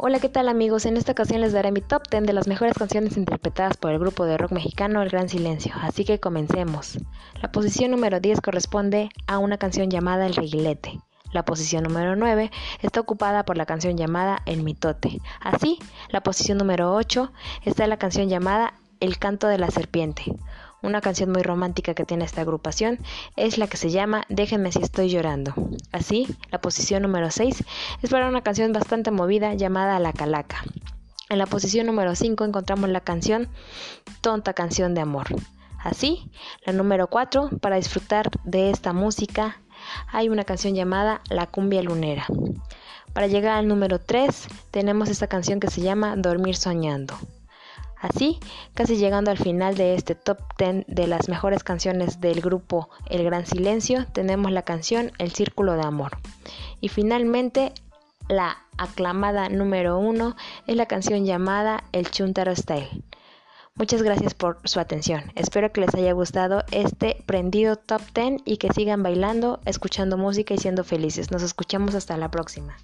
Hola, ¿qué tal amigos? En esta ocasión les daré mi top 10 de las mejores canciones interpretadas por el grupo de rock mexicano El Gran Silencio, así que comencemos. La posición número 10 corresponde a una canción llamada El Reguilete. La posición número 9 está ocupada por la canción llamada El Mitote. Así, la posición número 8 está la canción llamada El Canto de la Serpiente. Una canción muy romántica que tiene esta agrupación es la que se llama Déjenme si estoy llorando. Así, la posición número 6 es para una canción bastante movida llamada La Calaca. En la posición número 5 encontramos la canción Tonta canción de amor. Así, la número 4, para disfrutar de esta música, hay una canción llamada La cumbia lunera. Para llegar al número 3, tenemos esta canción que se llama Dormir soñando. Así, casi llegando al final de este top 10 de las mejores canciones del grupo El Gran Silencio, tenemos la canción El Círculo de Amor. Y finalmente, la aclamada número 1 es la canción llamada El Chuntaro Style. Muchas gracias por su atención. Espero que les haya gustado este prendido top 10 y que sigan bailando, escuchando música y siendo felices. Nos escuchamos hasta la próxima.